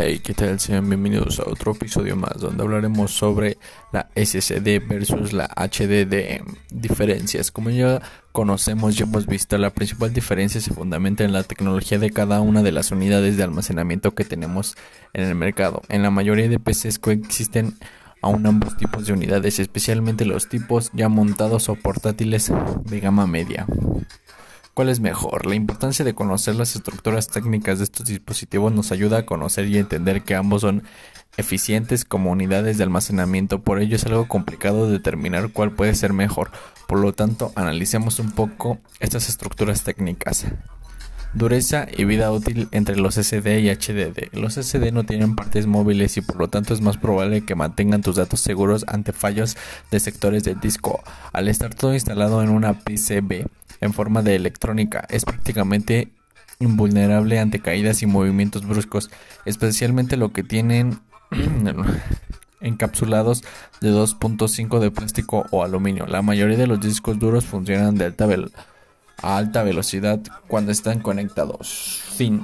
Hey, ¿qué tal? Sean bienvenidos a otro episodio más donde hablaremos sobre la SSD versus la HDD. Diferencias. Como ya conocemos y hemos visto, la principal diferencia se fundamenta en la tecnología de cada una de las unidades de almacenamiento que tenemos en el mercado. En la mayoría de PCs coexisten aún ambos tipos de unidades, especialmente los tipos ya montados o portátiles de gama media. ¿Cuál es mejor? La importancia de conocer las estructuras técnicas de estos dispositivos nos ayuda a conocer y entender que ambos son eficientes como unidades de almacenamiento, por ello es algo complicado determinar cuál puede ser mejor. Por lo tanto, analicemos un poco estas estructuras técnicas. Dureza y vida útil entre los SD y HDD. Los SD no tienen partes móviles y por lo tanto es más probable que mantengan tus datos seguros ante fallos de sectores del disco. Al estar todo instalado en una PCB, en forma de electrónica. Es prácticamente invulnerable ante caídas y movimientos bruscos, especialmente lo que tienen encapsulados de 2.5 de plástico o aluminio. La mayoría de los discos duros funcionan de alta a alta velocidad cuando están conectados. Fin.